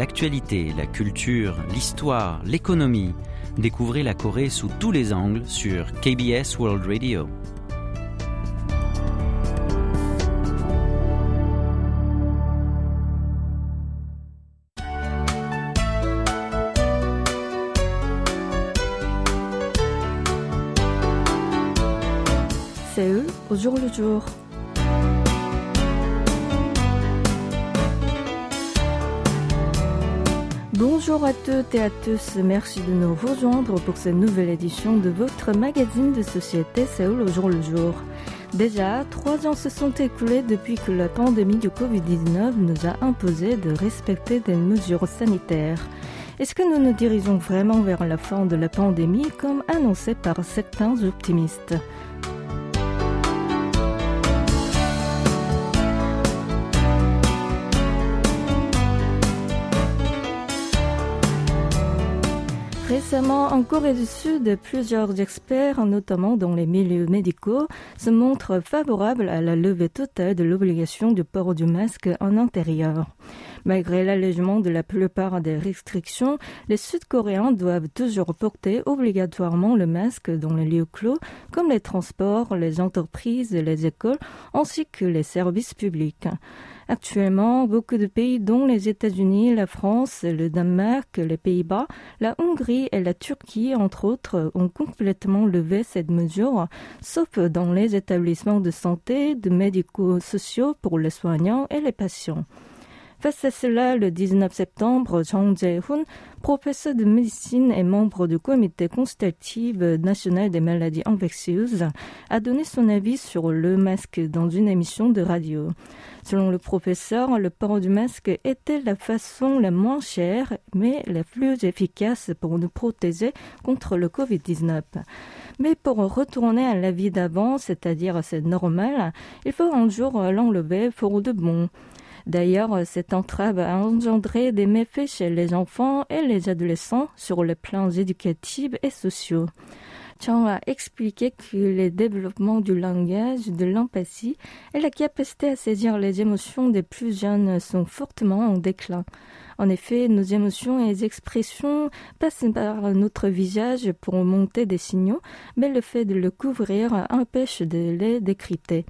l'actualité, la culture, l'histoire, l'économie. Découvrez la Corée sous tous les angles sur KBS World Radio. Séoul au jour le jour. Bonjour à toutes et à tous, merci de nous rejoindre pour cette nouvelle édition de votre magazine de société Séoul au jour le jour. Déjà, trois ans se sont écoulés depuis que la pandémie du Covid-19 nous a imposé de respecter des mesures sanitaires. Est-ce que nous nous dirigeons vraiment vers la fin de la pandémie comme annoncé par certains optimistes? Récemment, en Corée du Sud, plusieurs experts, notamment dans les milieux médicaux, se montrent favorables à la levée totale de l'obligation du port du masque en intérieur. Malgré l'allègement de la plupart des restrictions, les Sud-Coréens doivent toujours porter obligatoirement le masque dans les lieux clos, comme les transports, les entreprises, les écoles, ainsi que les services publics. Actuellement, beaucoup de pays dont les États-Unis, la France, le Danemark, les Pays-Bas, la Hongrie et la Turquie, entre autres, ont complètement levé cette mesure, sauf dans les établissements de santé, de médico-sociaux pour les soignants et les patients. Face à cela, le 19 septembre, Jang Jae-hoon, professeur de médecine et membre du comité consultatif national des maladies infectieuses, a donné son avis sur le masque dans une émission de radio. Selon le professeur, le port du masque était la façon la moins chère, mais la plus efficace pour nous protéger contre le Covid-19. Mais pour retourner à la vie d'avant, c'est-à-dire c'est normal, il faut un jour l'enlever pour de bon. D'ailleurs, cette entrave a engendré des méfaits chez les enfants et les adolescents sur les plans éducatifs et sociaux. Chang a expliqué que les développements du langage, de l'empathie et la capacité à saisir les émotions des plus jeunes sont fortement en déclin. En effet, nos émotions et expressions passent par notre visage pour monter des signaux, mais le fait de le couvrir empêche de les décrypter.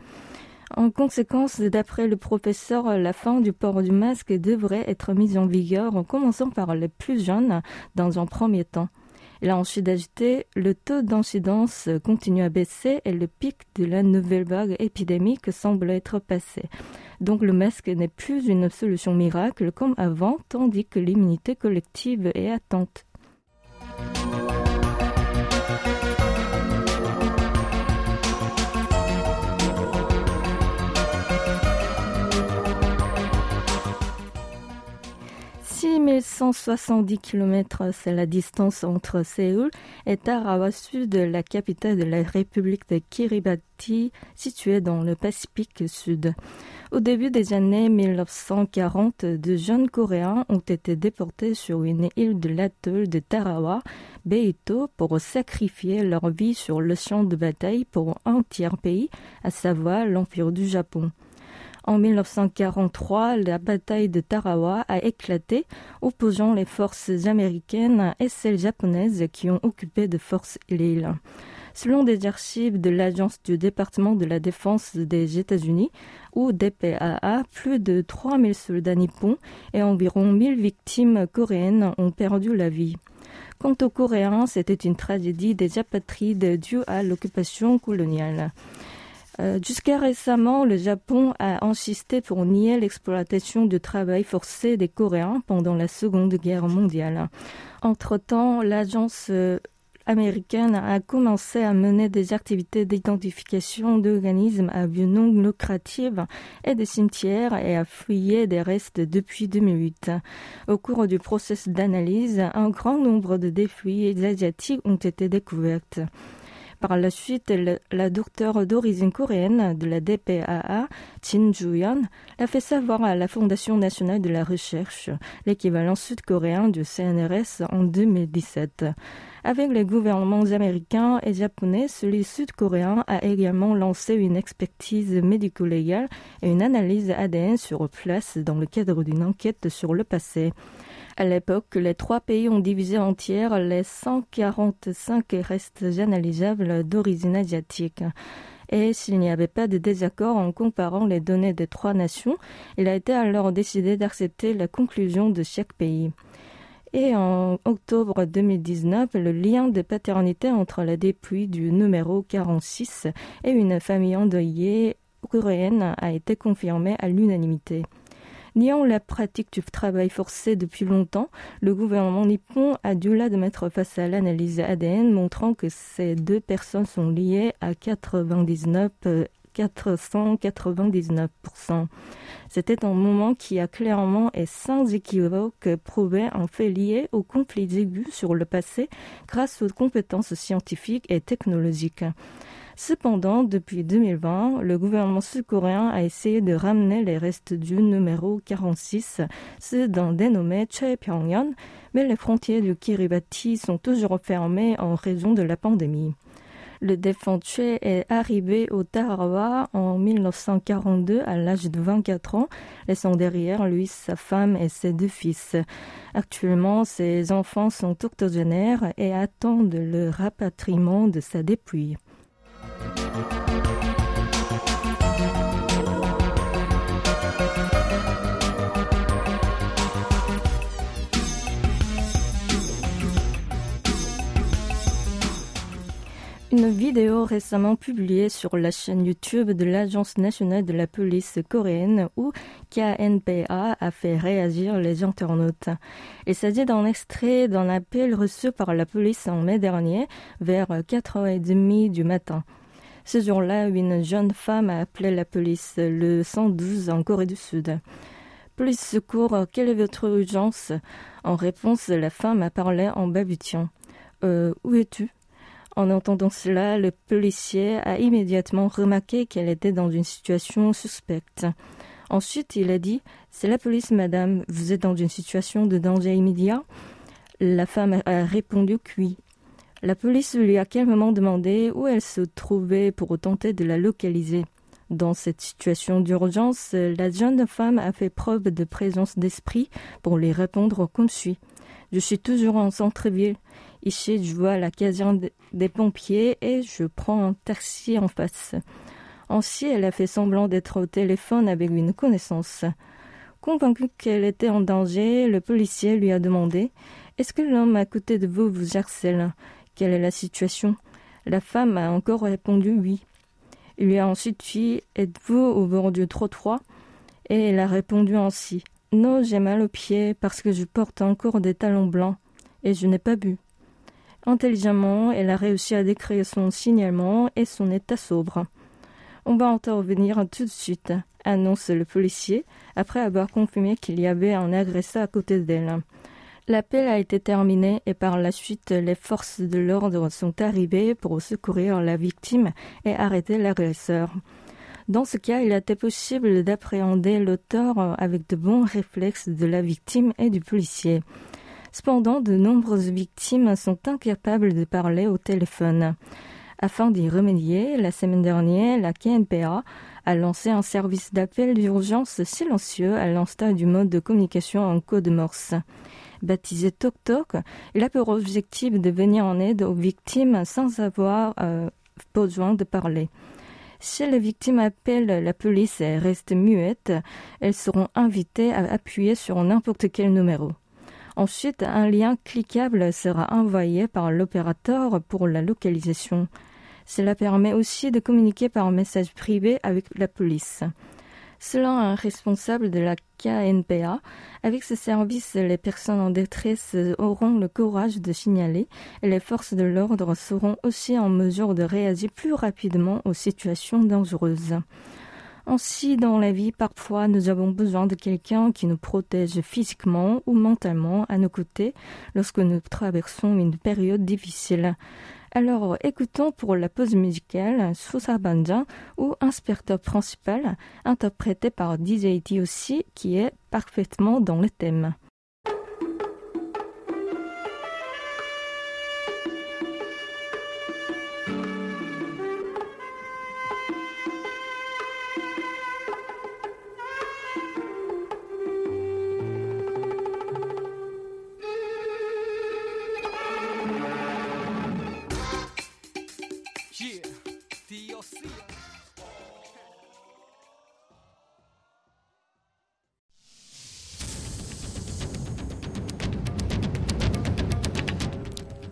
En conséquence, d'après le professeur, la fin du port du masque devrait être mise en vigueur en commençant par les plus jeunes dans un premier temps. Il a ensuite ajouté le taux d'incidence continue à baisser et le pic de la nouvelle vague épidémique semble être passé. Donc le masque n'est plus une solution miracle comme avant, tandis que l'immunité collective est attente. 6170 km, c'est la distance entre Séoul et Tarawa Sud, la capitale de la République de Kiribati, située dans le Pacifique Sud. Au début des années 1940, de jeunes Coréens ont été déportés sur une île de l'atoll de Tarawa, Beito, pour sacrifier leur vie sur le champ de bataille pour un tiers pays, à savoir l'Empire du Japon. En 1943, la bataille de Tarawa a éclaté, opposant les forces américaines et celles japonaises qui ont occupé de force l'île. Selon des archives de l'Agence du département de la défense des États-Unis, ou DPAA, plus de 3000 soldats nippons et environ 1000 victimes coréennes ont perdu la vie. Quant aux Coréens, c'était une tragédie des apatrides due à l'occupation coloniale. Euh, jusqu'à récemment, le Japon a insisté pour nier l'exploitation du travail forcé des Coréens pendant la Seconde Guerre mondiale. Entre-temps, l'agence euh, américaine a commencé à mener des activités d'identification d'organismes à but non lucratif et des cimetières et à fouiller des restes depuis 2008. Au cours du processus d'analyse, un grand nombre de défis asiatiques ont été découverts. Par la suite, la docteure d'origine coréenne de la DPAA, Jin Ju-yeon, l'a fait savoir à la Fondation nationale de la recherche, l'équivalent sud-coréen du CNRS en 2017. Avec les gouvernements américains et japonais, celui sud-coréen a également lancé une expertise médico-légale et une analyse ADN sur place dans le cadre d'une enquête sur le passé. À l'époque, les trois pays ont divisé entière les 145 restes analysables d'origine asiatique. Et s'il n'y avait pas de désaccord en comparant les données des trois nations, il a été alors décidé d'accepter la conclusion de chaque pays. Et en octobre 2019, le lien de paternité entre la dépouille du numéro 46 et une famille endeuillée coréenne a été confirmé à l'unanimité. Niant la pratique du travail forcé depuis longtemps, le gouvernement nippon a dû là de mettre face à l'analyse ADN montrant que ces deux personnes sont liées à 99 499%. C'était un moment qui a clairement et sans équivoque prouvé un fait lié aux conflits aigus sur le passé grâce aux compétences scientifiques et technologiques. Cependant, depuis 2020, le gouvernement sud-coréen a essayé de ramener les restes du numéro 46, ceux d'un dénommé Choi Pyongyang, mais les frontières du Kiribati sont toujours fermées en raison de la pandémie. Le défunt Choi est arrivé au Tarawa en 1942 à l'âge de 24 ans, laissant derrière lui sa femme et ses deux fils. Actuellement, ses enfants sont octogénaires et attendent le rapatriement de sa dépouille. Une vidéo récemment publiée sur la chaîne YouTube de l'Agence nationale de la police coréenne ou KNPA a fait réagir les internautes. Il s'agit d'un extrait d'un appel reçu par la police en mai dernier vers 4h30 du matin. Ce jour-là, une jeune femme a appelé la police, le 112 en Corée du Sud. Police secours, quelle est votre urgence? En réponse, la femme a parlé en babutiant. Euh, où es-tu? En entendant cela, le policier a immédiatement remarqué qu'elle était dans une situation suspecte. Ensuite, il a dit C'est la police, madame, vous êtes dans une situation de danger immédiat? La femme a répondu oui. La police lui a calmement demandé où elle se trouvait pour tenter de la localiser. Dans cette situation d'urgence, la jeune femme a fait preuve de présence d'esprit pour lui répondre comme suit. Je suis toujours en centre-ville. Ici, je vois la caserne des pompiers et je prends un taxi en face. Ainsi, elle a fait semblant d'être au téléphone avec une connaissance. Convaincue qu'elle était en danger, le policier lui a demandé Est-ce que l'homme à côté de vous vous harcèle? Quelle est la situation? La femme a encore répondu oui. Il lui a ensuite dit Êtes-vous au bord du trottoir? Et elle a répondu ainsi Non, j'ai mal aux pieds parce que je porte encore des talons blancs et je n'ai pas bu. Intelligemment, elle a réussi à décrire son signalement et son état sobre. On va intervenir tout de suite, annonce le policier, après avoir confirmé qu'il y avait un agresseur à côté d'elle. L'appel a été terminé et par la suite, les forces de l'ordre sont arrivées pour secourir la victime et arrêter l'agresseur. Dans ce cas, il a été possible d'appréhender l'auteur avec de bons réflexes de la victime et du policier. Cependant, de nombreuses victimes sont incapables de parler au téléphone. Afin d'y remédier, la semaine dernière, la KNPA a lancé un service d'appel d'urgence silencieux à l'instar du mode de communication en code Morse. Baptisé Tok Tok, il a pour objectif de venir en aide aux victimes sans avoir euh, besoin de parler. Si les victimes appellent la police et restent muettes, elles seront invitées à appuyer sur n'importe quel numéro. Ensuite, un lien cliquable sera envoyé par l'opérateur pour la localisation. Cela permet aussi de communiquer par message privé avec la police. Selon un responsable de la KNPA, avec ce service, les personnes en détresse auront le courage de signaler et les forces de l'ordre seront aussi en mesure de réagir plus rapidement aux situations dangereuses. Ainsi, dans la vie, parfois, nous avons besoin de quelqu'un qui nous protège physiquement ou mentalement à nos côtés lorsque nous traversons une période difficile. Alors, écoutons pour la pause musicale Sousa ou Inspecteur principal, interprété par DJ aussi, qui est parfaitement dans le thème.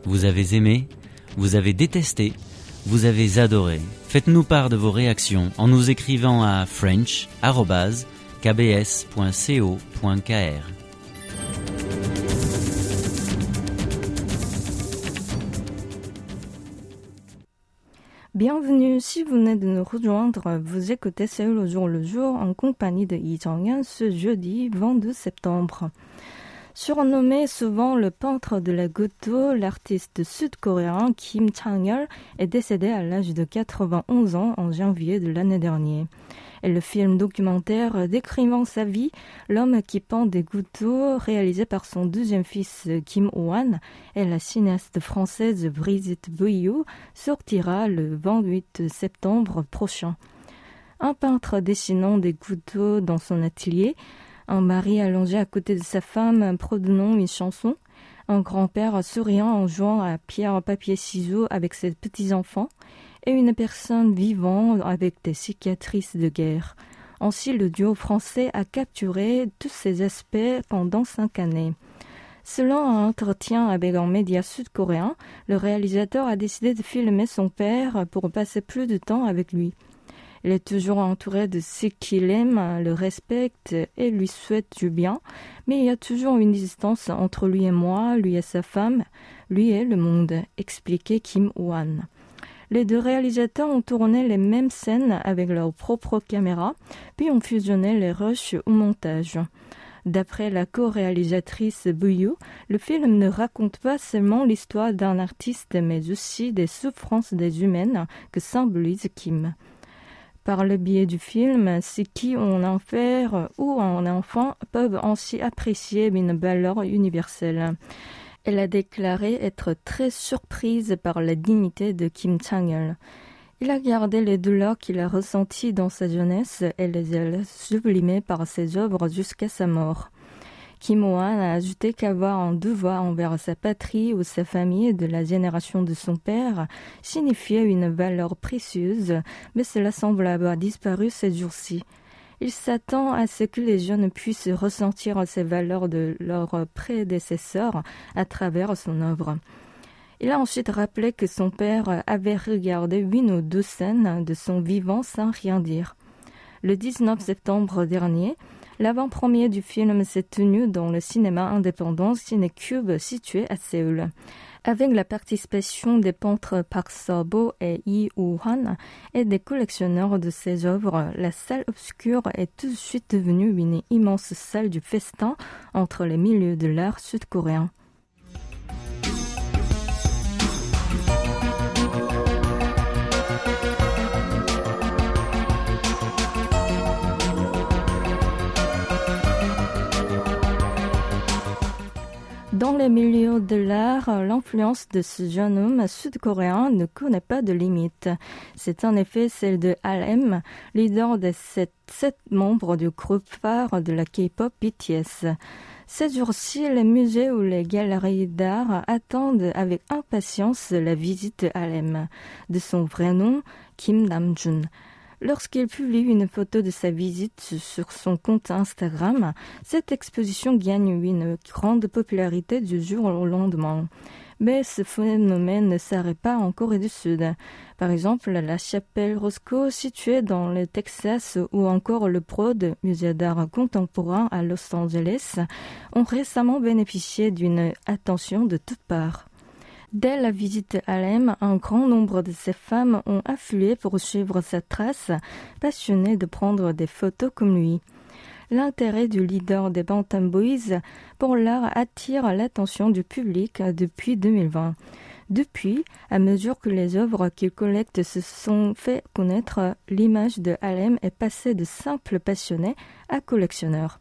Vous avez aimé Vous avez détesté Vous avez adoré Faites-nous part de vos réactions en nous écrivant à french.kbs.co.kr. Bienvenue, si vous venez de nous rejoindre, vous écoutez Seul au jour le jour en compagnie de Yi ce jeudi 22 septembre. Surnommé souvent le peintre de la ghetto, l'artiste sud-coréen Kim Chang-yeol est décédé à l'âge de 91 ans en janvier de l'année dernière. Et le film documentaire décrivant sa vie, L'homme qui peint des gouttes réalisé par son deuxième fils Kim Ho-wan et la cinéaste française Brigitte Bouillot, sortira le 28 septembre prochain. Un peintre dessinant des gouttes dans son atelier, un mari allongé à côté de sa femme prodonnant une chanson, un grand-père souriant en jouant à pierre, papier, ciseaux avec ses petits-enfants, et une personne vivant avec des cicatrices de guerre. Ainsi, le duo français a capturé tous ces aspects pendant cinq années. Selon un entretien avec un média sud-coréen, le réalisateur a décidé de filmer son père pour passer plus de temps avec lui. Il est toujours entouré de ceux qu'il aime, le respectent et lui souhaitent du bien, mais il y a toujours une distance entre lui et moi, lui et sa femme, lui et le monde, expliquait Kim Wan. Les deux réalisateurs ont tourné les mêmes scènes avec leur propre caméra, puis ont fusionné les rushs au montage. D'après la co-réalisatrice Buyu, le film ne raconte pas seulement l'histoire d'un artiste, mais aussi des souffrances des humaines que symbolise Kim. Par le biais du film, ceux qui un enfer ou un enfant peuvent ainsi apprécier une valeur universelle. Elle a déclaré être très surprise par la dignité de Kim Chang-il. Il a gardé les douleurs qu'il a ressenties dans sa jeunesse et les a sublimées par ses œuvres jusqu'à sa mort. A ajouté qu'avoir un devoir envers sa patrie ou sa famille de la génération de son père signifiait une valeur précieuse, mais cela semble avoir disparu ces jours-ci. Il s'attend à ce que les jeunes puissent ressentir ces valeurs de leurs prédécesseurs à travers son œuvre. Il a ensuite rappelé que son père avait regardé une ou deux scènes de son vivant sans rien dire. Le 19 septembre dernier, l'avant-première du film s'est tenu dans le cinéma indépendant Cinecube situé à Séoul. Avec la participation des peintres Park Sobo et Yi Woo-han et des collectionneurs de ses œuvres, la salle obscure est tout de suite devenue une immense salle du festin entre les milieux de l'art sud-coréen. Les milieux de l'art, l'influence de ce jeune homme sud-coréen ne connaît pas de limite. C'est en effet celle de Alem, leader des sept, membres du groupe phare de la K-pop BTS. Ces jours-ci, les musées ou les galeries d'art attendent avec impatience la visite de de son vrai nom, Kim Namjoon. Lorsqu'il publie une photo de sa visite sur son compte Instagram, cette exposition gagne une grande popularité du jour au lendemain. Mais ce phénomène ne s'arrête pas en Corée du Sud. Par exemple, la chapelle Roscoe, située dans le Texas, ou encore le Prod, musée d'art contemporain à Los Angeles, ont récemment bénéficié d'une attention de toutes parts. Dès la visite à un grand nombre de ces femmes ont afflué pour suivre sa trace, passionnées de prendre des photos comme lui. L'intérêt du leader des Bantam Boys pour l'art attire l'attention du public depuis 2020. Depuis, à mesure que les œuvres qu'il collecte se sont fait connaître, l'image de Alem est passée de simple passionné à collectionneur.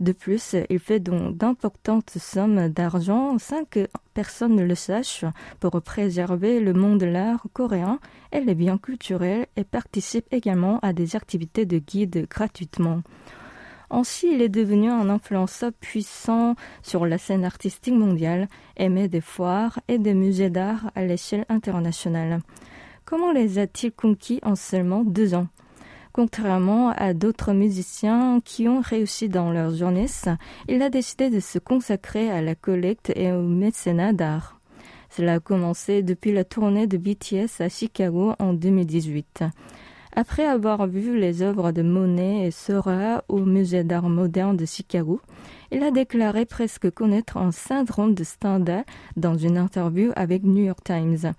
De plus, il fait donc d'importantes sommes d'argent sans que personne ne le sache pour préserver le monde de l'art coréen et les biens culturels et participe également à des activités de guide gratuitement. Ainsi, il est devenu un influenceur puissant sur la scène artistique mondiale, aimé des foires et des musées d'art à l'échelle internationale. Comment les a-t-il conquis en seulement deux ans? Contrairement à d'autres musiciens qui ont réussi dans leur jeunesse, il a décidé de se consacrer à la collecte et au mécénat d'art. Cela a commencé depuis la tournée de BTS à Chicago en 2018. Après avoir vu les œuvres de Monet et Seurat au Musée d'art moderne de Chicago, il a déclaré presque connaître un syndrome de Stendhal dans une interview avec New York Times.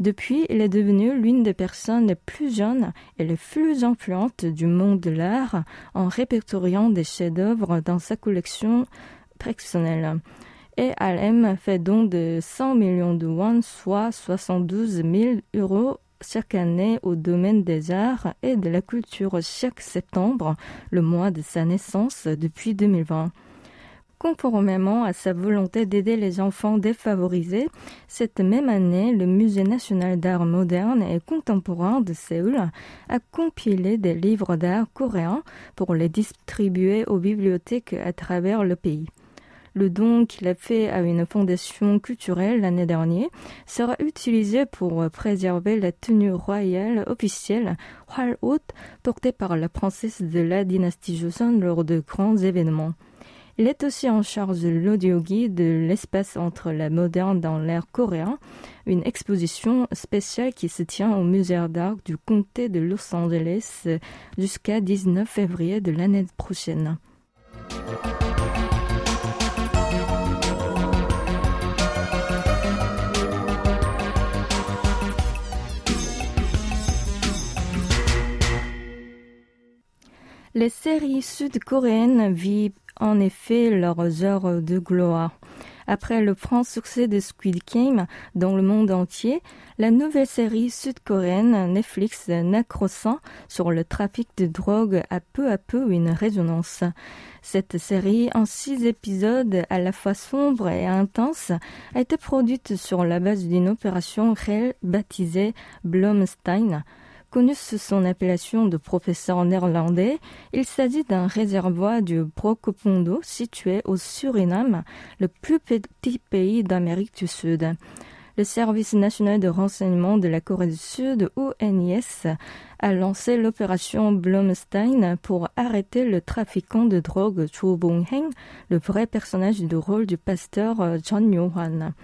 Depuis, il est devenu l'une des personnes les plus jeunes et les plus influentes du monde de l'art en répertoriant des chefs-d'œuvre dans sa collection personnelle. Et Alem fait don de 100 millions de won, soit 72 000 euros chaque année au domaine des arts et de la culture chaque septembre, le mois de sa naissance depuis 2020. Conformément à sa volonté d'aider les enfants défavorisés, cette même année, le Musée national d'art moderne et contemporain de Séoul a compilé des livres d'art coréens pour les distribuer aux bibliothèques à travers le pays. Le don qu'il a fait à une fondation culturelle l'année dernière sera utilisé pour préserver la tenue royale officielle Hwal portée par la princesse de la dynastie Joseon lors de grands événements. Il est aussi en charge de l'audioguide de l'espace entre la moderne dans l'ère coréen, une exposition spéciale qui se tient au musée d'art du comté de Los Angeles jusqu'à 19 février de l'année prochaine. Les séries sud-coréennes vivent en effet leurs heures de gloire. Après le franc succès de Squid Game dans le monde entier, la nouvelle série sud-coréenne Netflix Nacrosan sur le trafic de drogue a peu à peu une résonance. Cette série, en six épisodes à la fois sombre et intense, a été produite sur la base d'une opération réelle baptisée Blomstein. Connu sous son appellation de professeur néerlandais, il s'agit d'un réservoir du Brokopondo situé au Suriname, le plus petit pays d'Amérique du Sud. Le Service national de renseignement de la Corée du Sud, ONIS, a lancé l'opération Blomstein pour arrêter le trafiquant de drogue Cho Bong-heng, le vrai personnage du rôle du pasteur John Yo-hwan.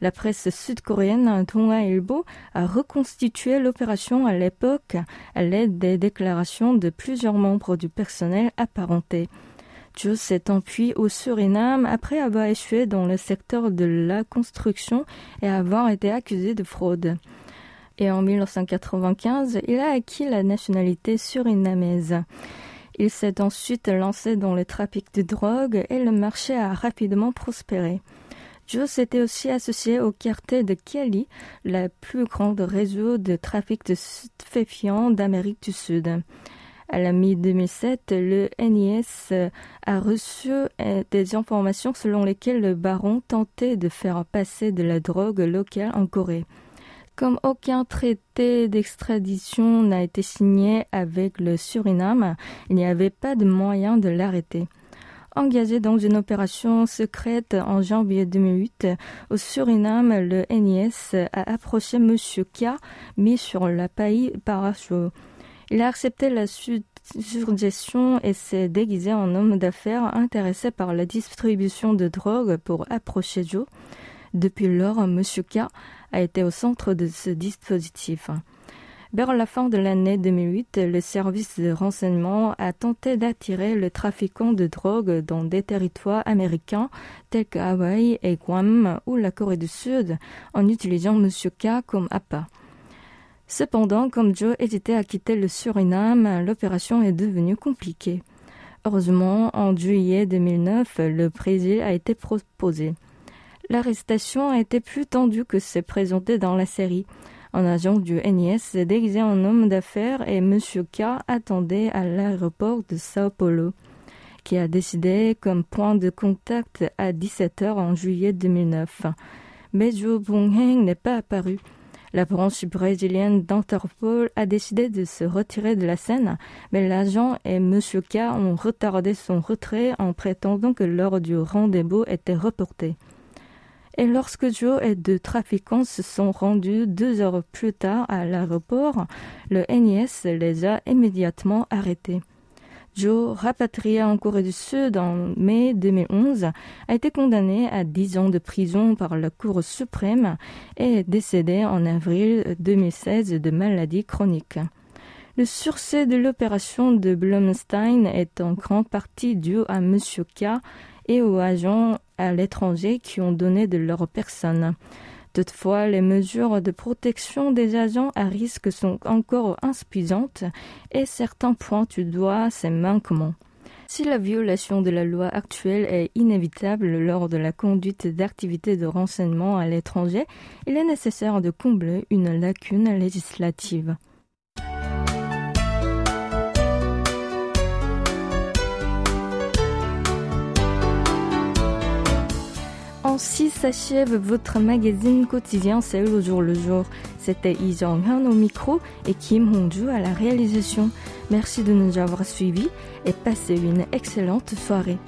La presse sud-coréenne Ilbo a reconstitué l'opération à l'époque à l'aide des déclarations de plusieurs membres du personnel apparenté. Joe s'est enfui au Suriname après avoir échoué dans le secteur de la construction et avoir été accusé de fraude. Et en 1995, il a acquis la nationalité surinamaise. Il s'est ensuite lancé dans le trafic de drogue et le marché a rapidement prospéré. Joe s'était aussi associé au cartel de Kelly, la plus grande réseau de trafic de stupéfiants d'Amérique du Sud. À la mi-2007, le NIS a reçu euh, des informations selon lesquelles le baron tentait de faire passer de la drogue locale en Corée. Comme aucun traité d'extradition n'a été signé avec le Suriname, il n'y avait pas de moyen de l'arrêter engagé dans une opération secrète en janvier 2008 au Suriname, le NIS a approché M. K, mis sur la paille parachute. Il a accepté la suggestion et s'est déguisé en homme d'affaires intéressé par la distribution de drogue pour approcher Joe. Depuis lors, M. K a été au centre de ce dispositif. Vers la fin de l'année 2008, le service de renseignement a tenté d'attirer le trafiquant de drogue dans des territoires américains tels que Hawaï et Guam ou la Corée du Sud en utilisant M. K comme appât. Cependant, comme Joe hésitait à quitter le Suriname, l'opération est devenue compliquée. Heureusement, en juillet 2009, le Brésil a été proposé. L'arrestation a été plus tendue que c'est présenté dans la série. Un agent du NIS déguisé en homme d'affaires et M. K attendait à l'aéroport de Sao Paulo, qui a décidé comme point de contact à 17h en juillet 2009. Mais Joe Bong-heng n'est pas apparu. La branche brésilienne d'Interpol a décidé de se retirer de la scène, mais l'agent et M. K ont retardé son retrait en prétendant que l'heure du rendez-vous était reportée et lorsque Joe et deux trafiquants se sont rendus deux heures plus tard à l'aéroport, le NIS les a immédiatement arrêtés. Joe, rapatrié en Corée du Sud en mai 2011, a été condamné à 10 ans de prison par la Cour suprême et est décédé en avril 2016 de maladie chronique. Le succès de l'opération de Blumstein est en grande partie dû à M. K et aux agents à l'étranger qui ont donné de leur personne. Toutefois, les mesures de protection des agents à risque sont encore insuffisantes et certains pointent du doigt ces manquements. Si la violation de la loi actuelle est inévitable lors de la conduite d'activités de renseignement à l'étranger, il est nécessaire de combler une lacune législative. Ainsi s'achève votre magazine quotidien Seul au jour le jour. C'était Yi Jong-hyun au micro et Kim Hong-ju à la réalisation. Merci de nous avoir suivis et passez une excellente soirée.